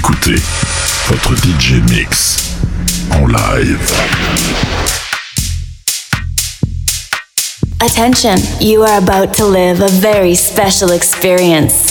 écoutez votre DJ Mix en live. Attention, you are about to live a very special experience.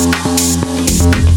Música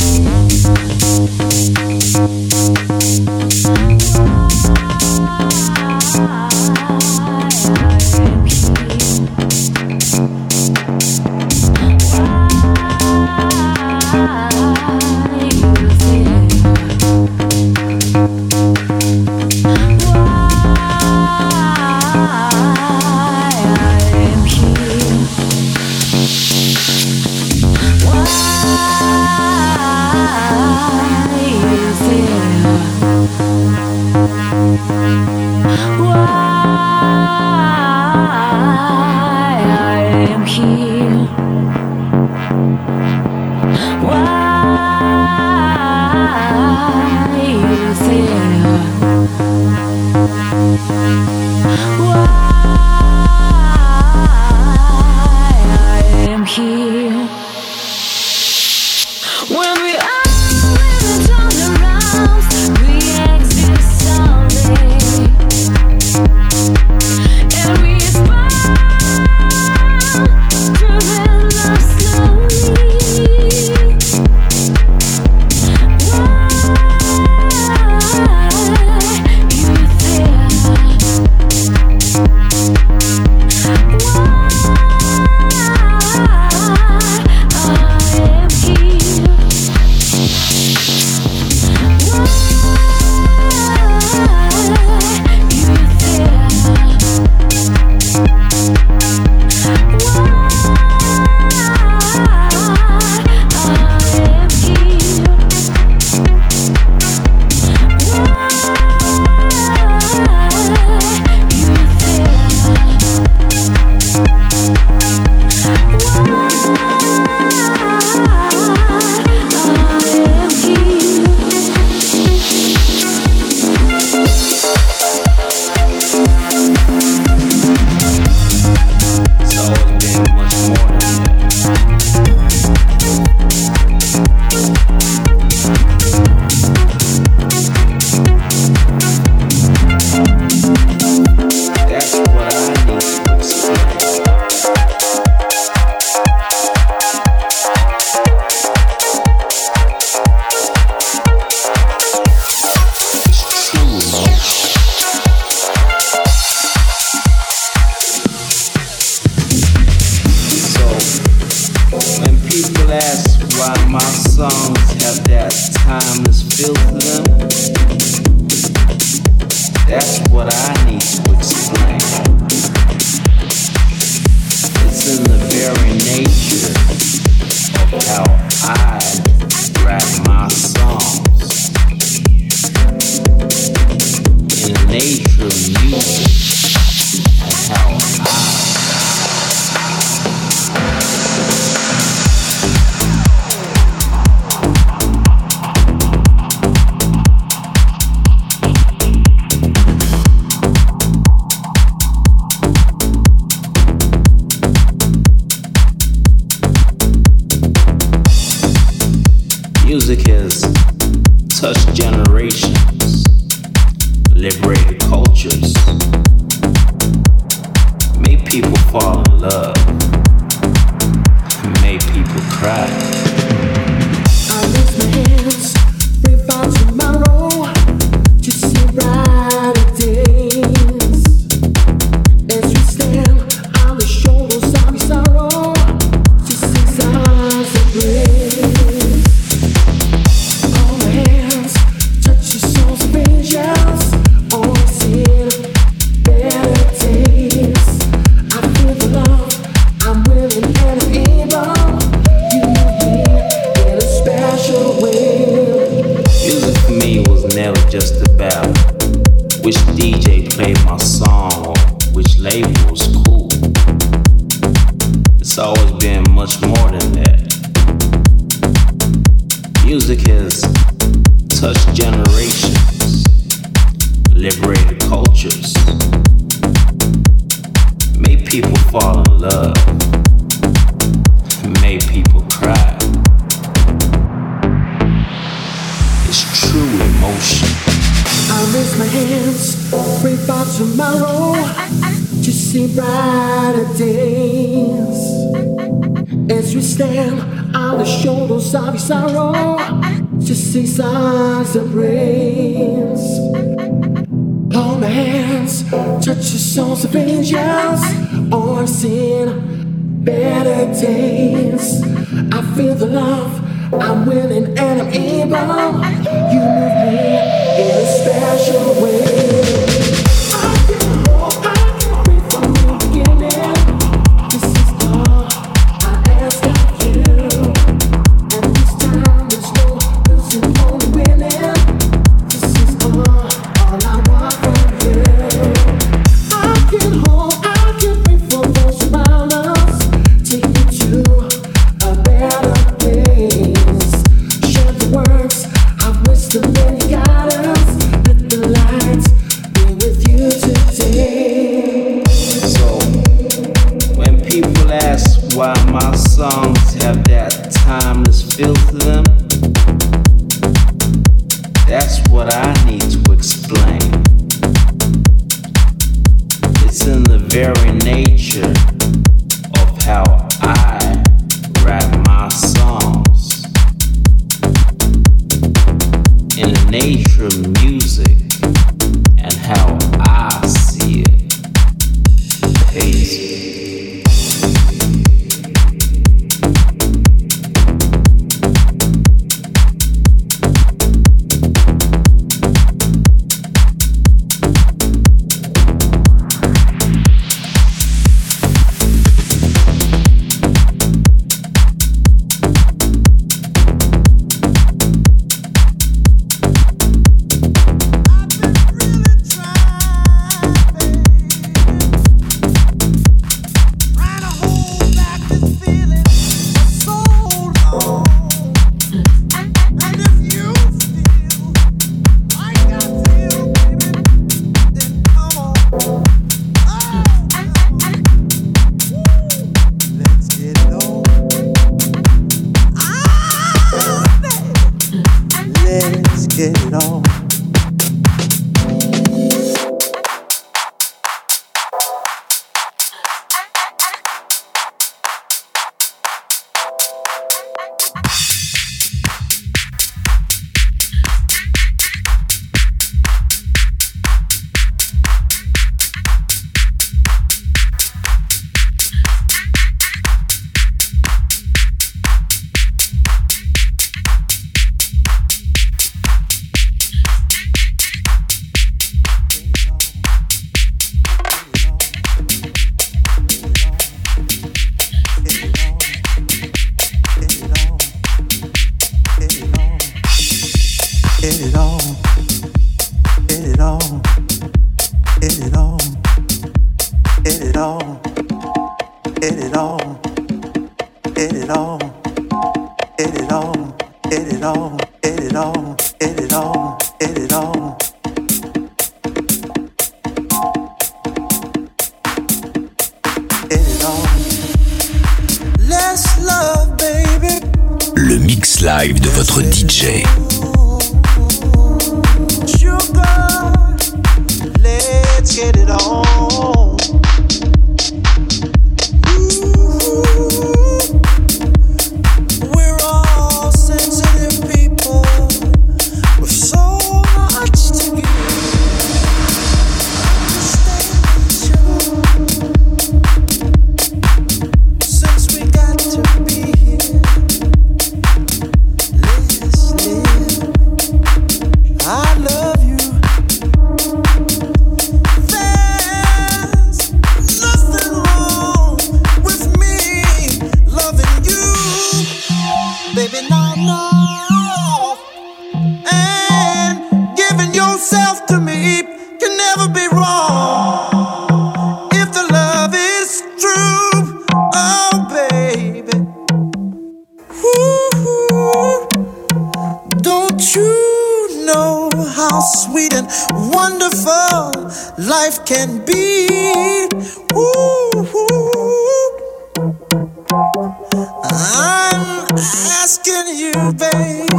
begging you, baby,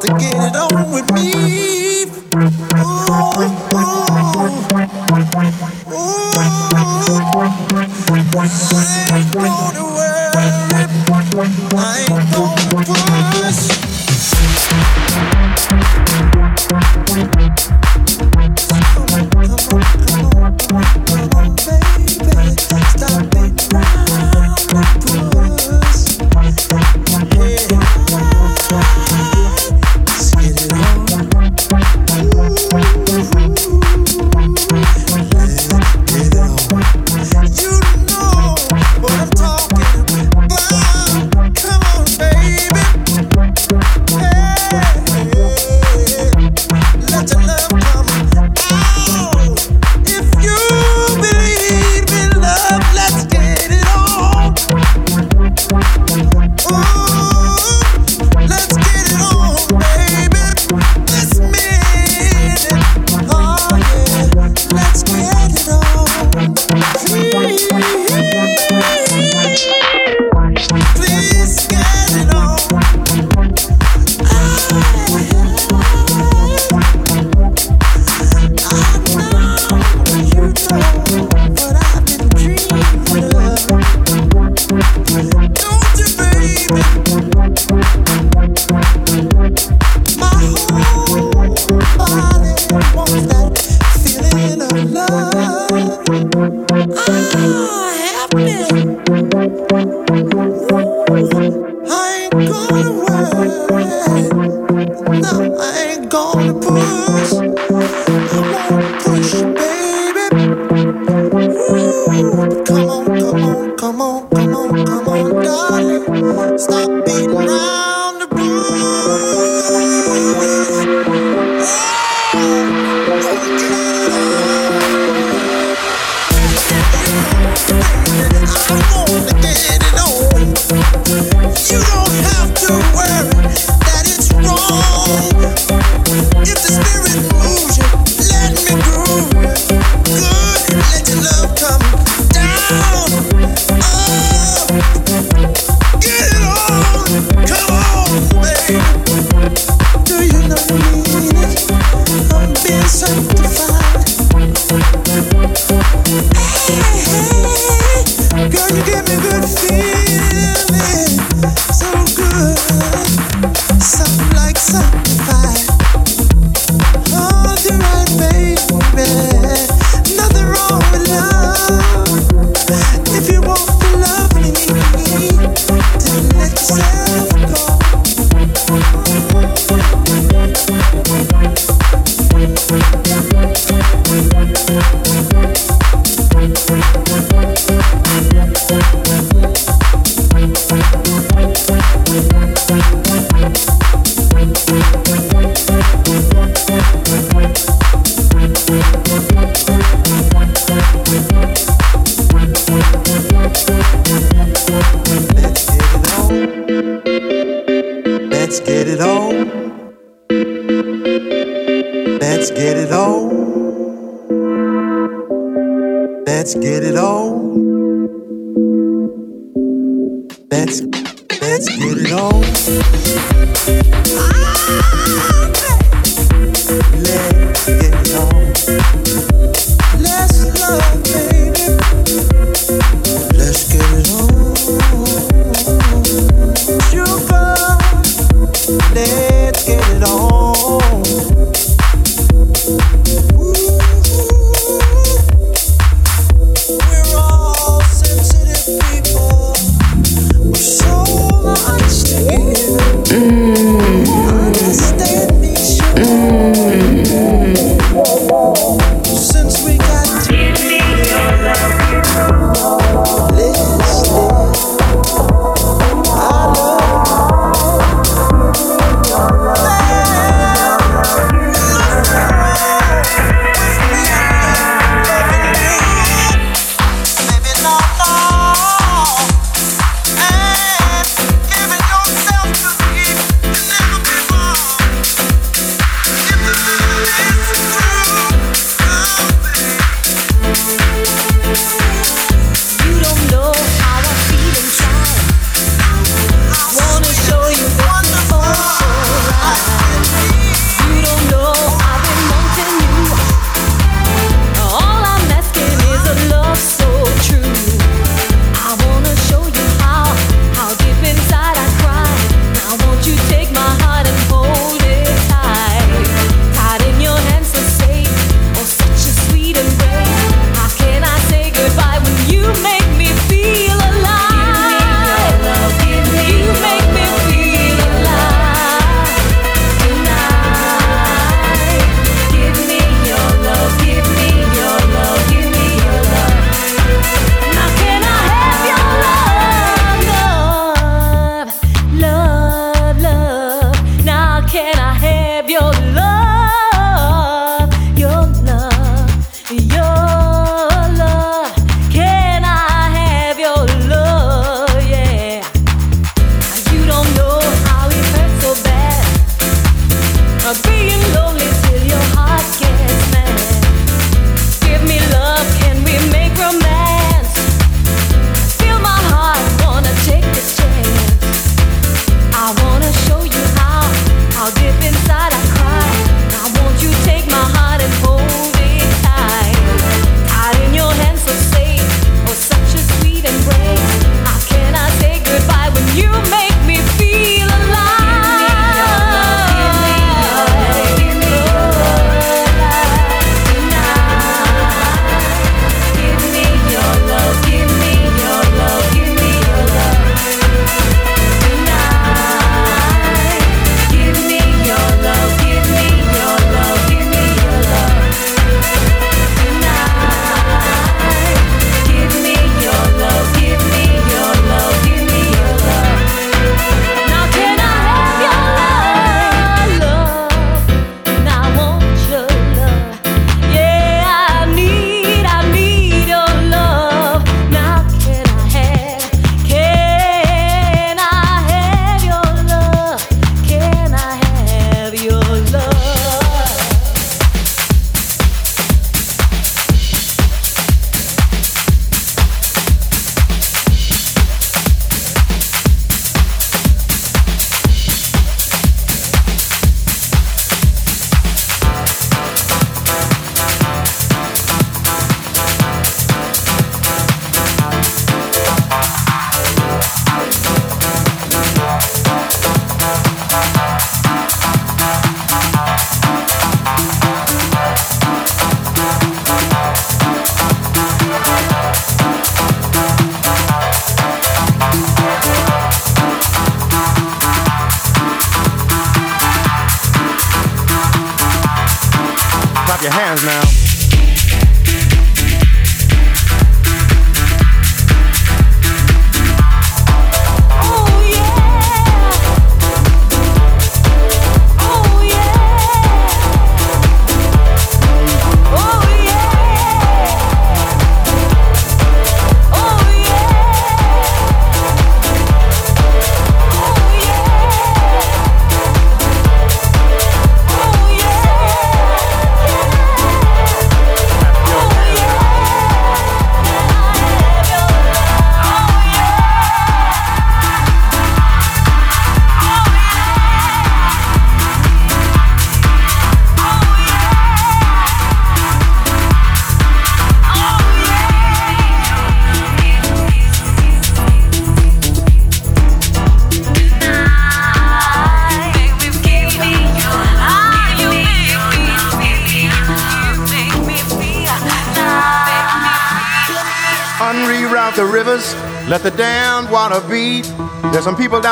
to get it on with me. Ooh, ooh, ooh.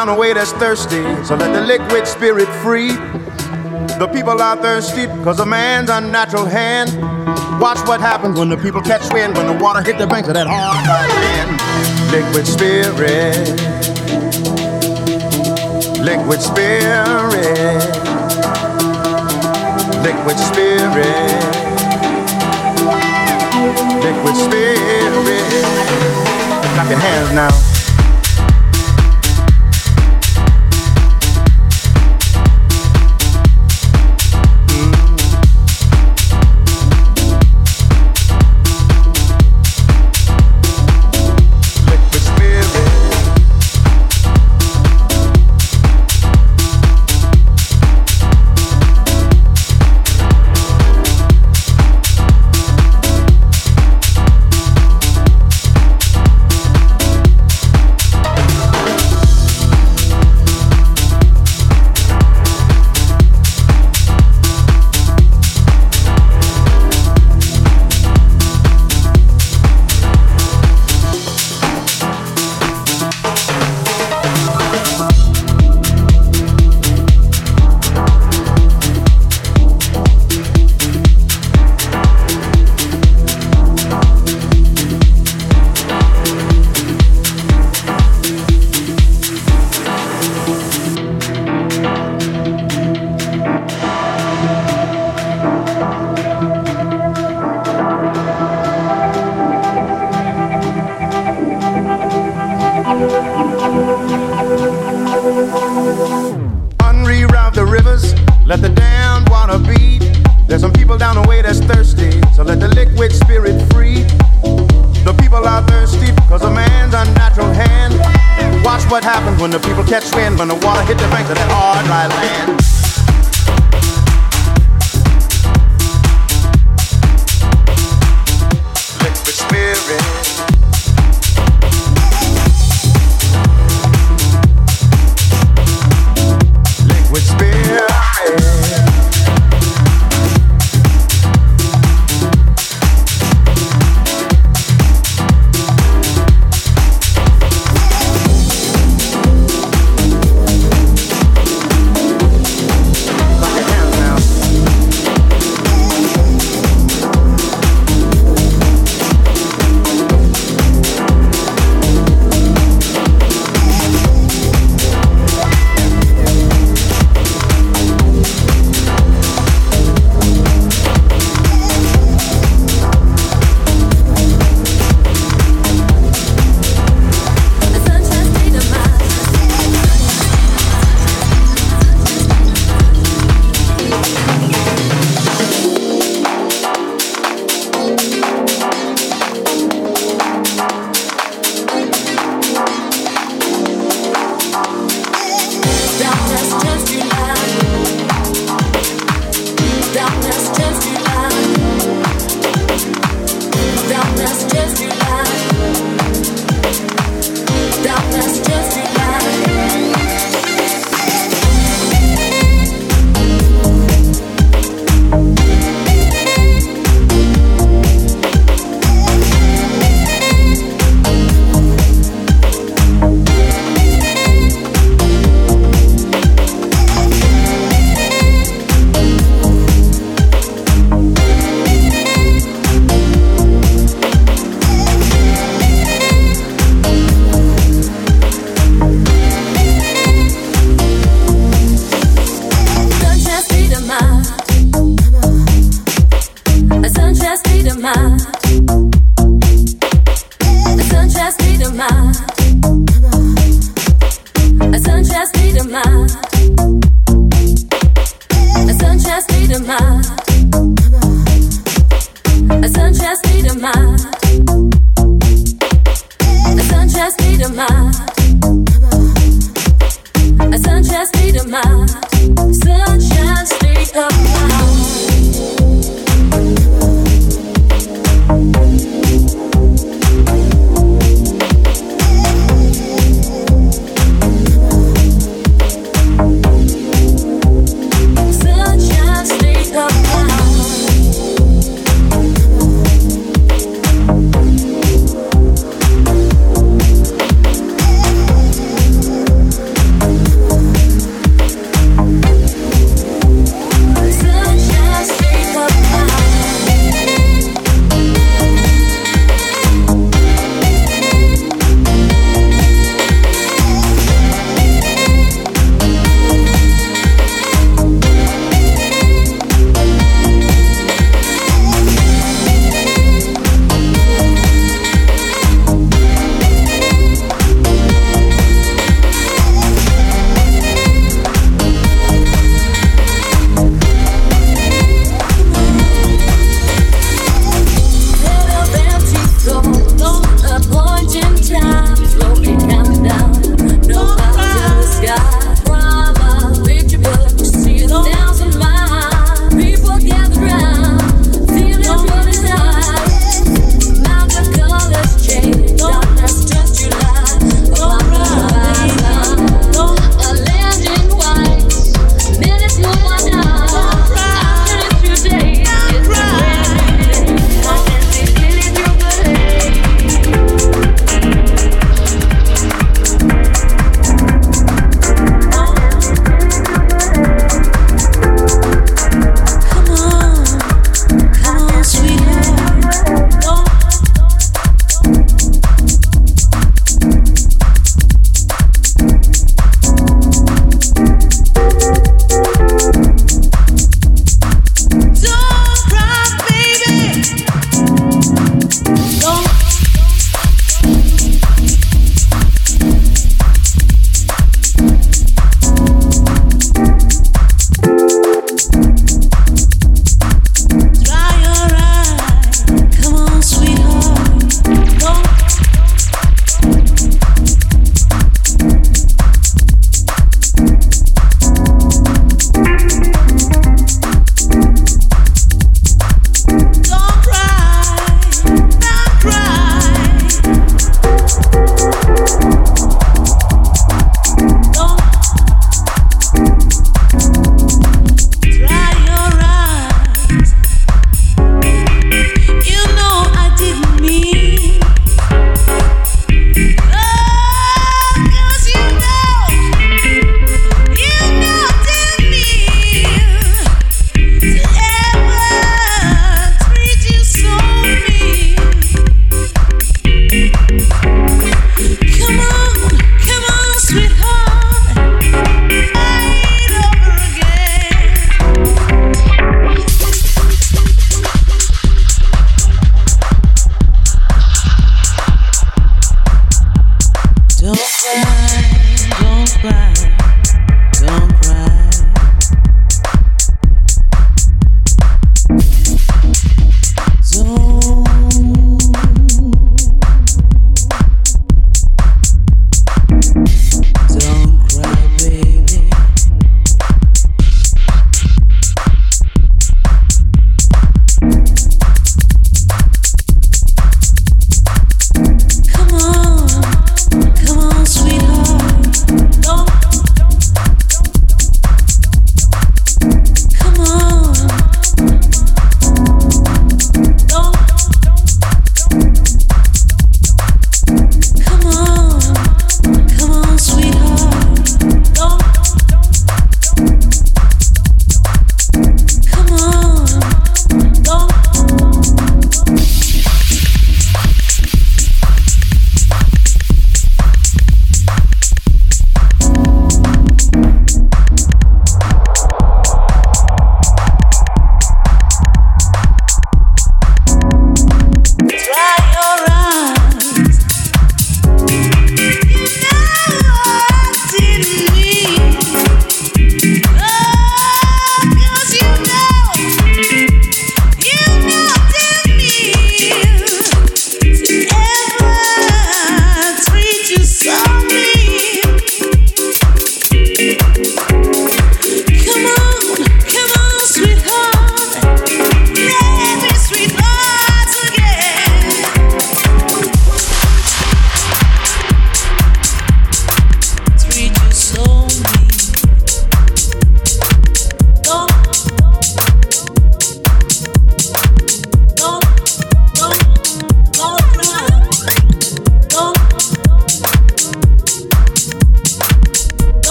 Down the way that's thirsty, so let the liquid spirit free. The people are thirsty because of man's unnatural hand. Watch what happens when the people catch wind, when the water hit the banks of that hard land. Liquid spirit, liquid spirit, liquid spirit, liquid spirit. Clap your hands now.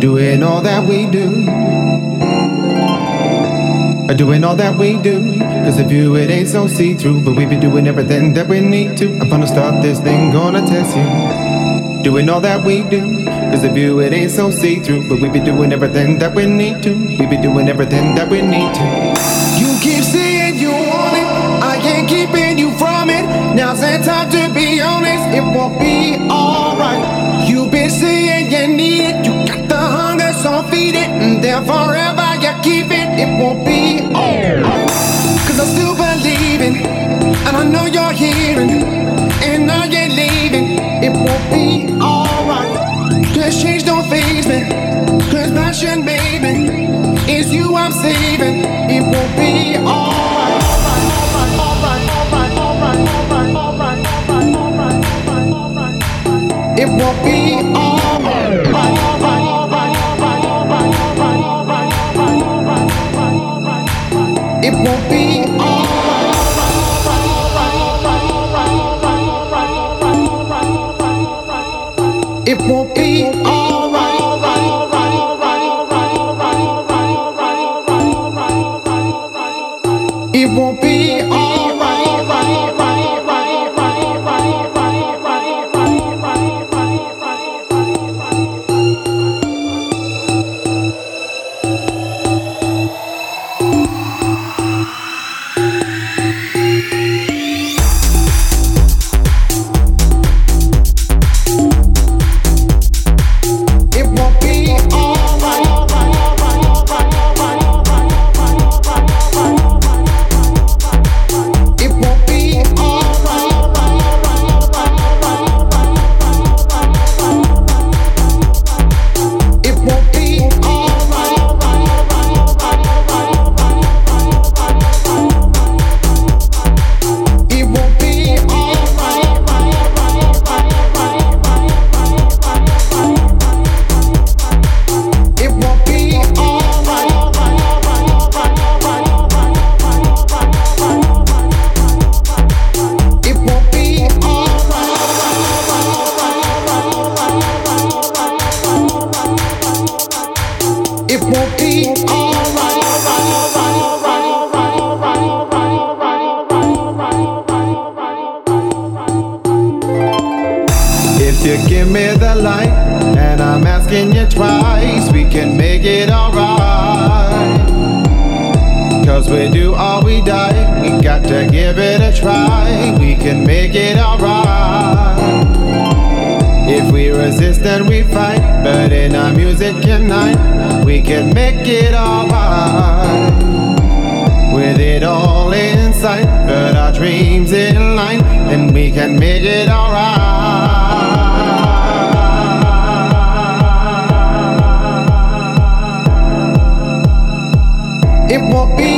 Doing all that we do. Uh, doing all that we do. Cause if you, it ain't so see through. But we be doing everything that we need to. I'm gonna start this thing, gonna test you. Doing all that we do. Cause if you, it ain't so see through. But we be doing everything that we need to. We be doing everything that we need to. You keep saying keeping you from it. Now's the time to be honest. It won't be alright. You've been saying you need it. You got the hunger, so feed it. And there forever you keep it. It won't be alright. Cause I still believe and I know you're hearing, and now you're leaving. It won't be alright. Cause change don't phase me. Cause passion, baby, is you I'm saving. It won't be alright. It names in line, then we can make it alright. It won't be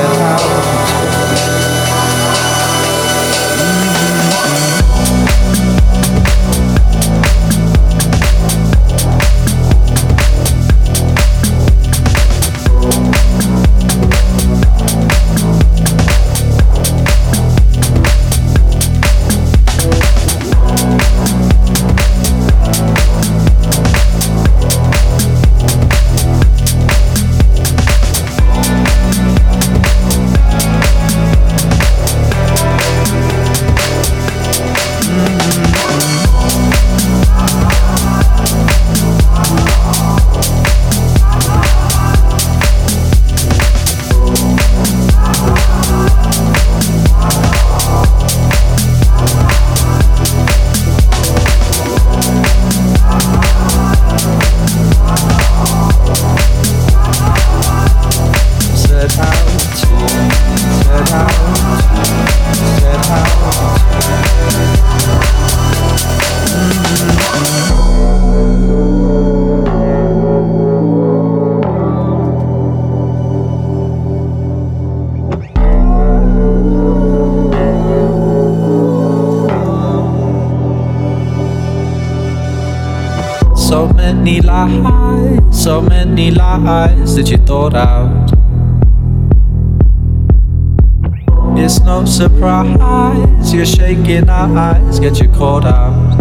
set out lies that you thought out. It's no surprise you're shaking our eyes get you caught out.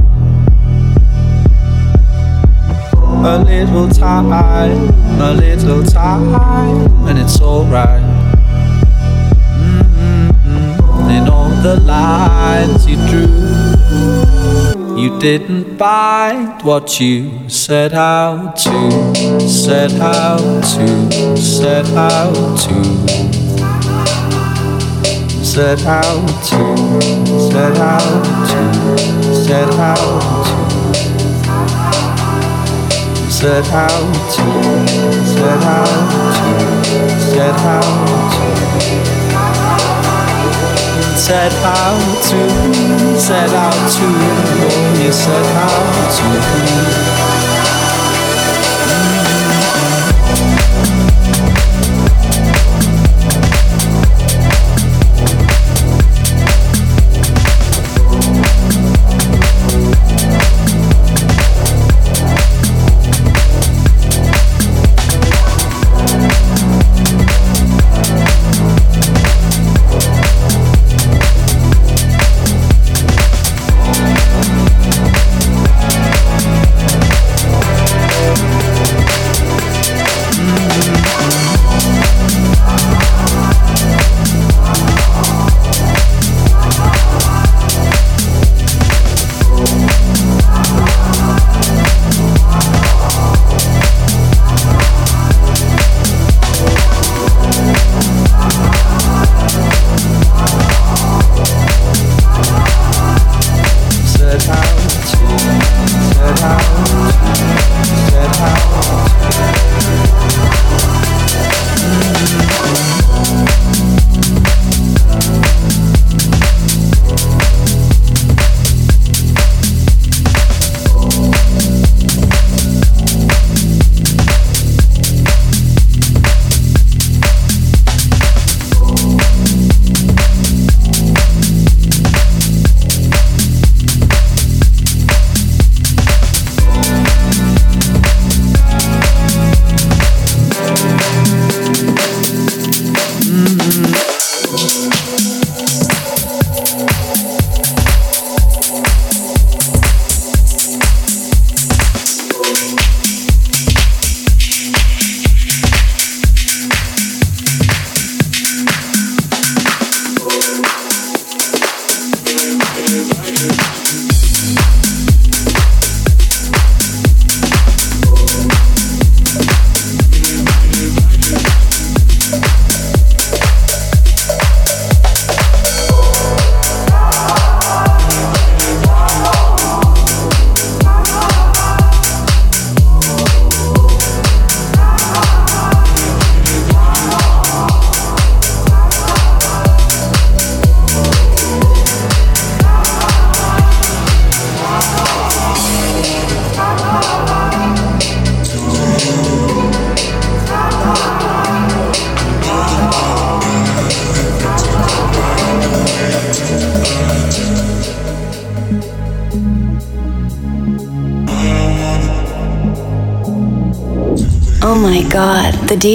A little time, a little time, and it's alright. Mm-mm-mm. In all the lines you drew, you didn't bite what you set out to, set out to, set out to set out to, set out to, set out to, set out to, set out to, set out to. Set out to, set out to, oh, you set out to.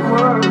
world.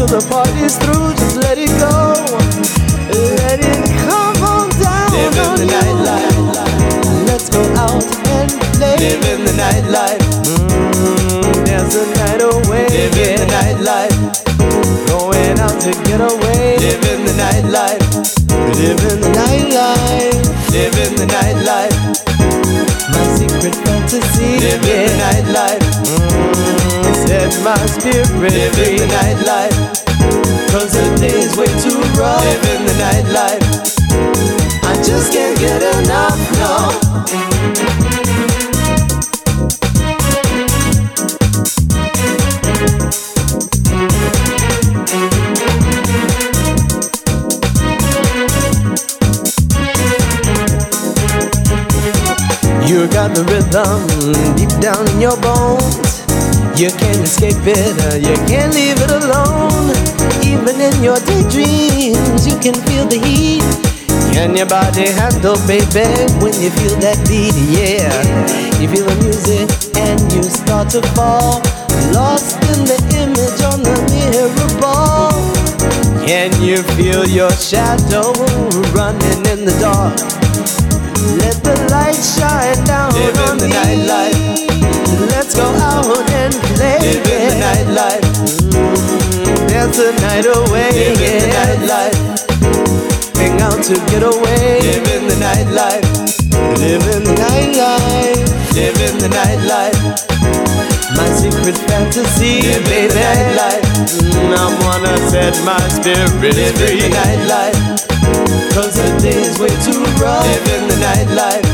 Until the party's through. Just let it go, let it come on down. Live in the nightlife. Let's go out and play. Live in the nightlife. Mm, there's a night away. Live in the nightlife. Going out to get away. Live in the nightlife. Live in the nightlife. Live in the nightlife My secret fantasy. Live in the nightlife. Mm, set my spirit Live free. in the nightlife. Cause the day's way too rough. Live in the nightlife. I just can't get enough, no. You got the rhythm deep down in your bones. You can't escape it, uh, you can't leave it alone. Even in your daydreams, you can feel the heat. Can your body handle, baby, when you feel that beat? Yeah, you feel the music and you start to fall, lost in the image on the mirror ball. Can you feel your shadow running in the dark? Let the light shine down Live in on the me. nightlife. Let's go out and play. Live in the nightlife. There's a night away. Live in the nightlife. Hang out to get away. Live in the nightlife. Live in the nightlife. Live in the nightlife. My secret fantasy, Live in baby. the nightlife. Mm, I wanna set my spirit Live free. in the nightlife. Cause the day's way too rough. Live in the nightlife.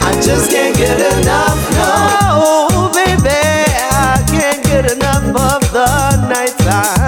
I just can't get enough. No, baby, I can't get enough of the night time.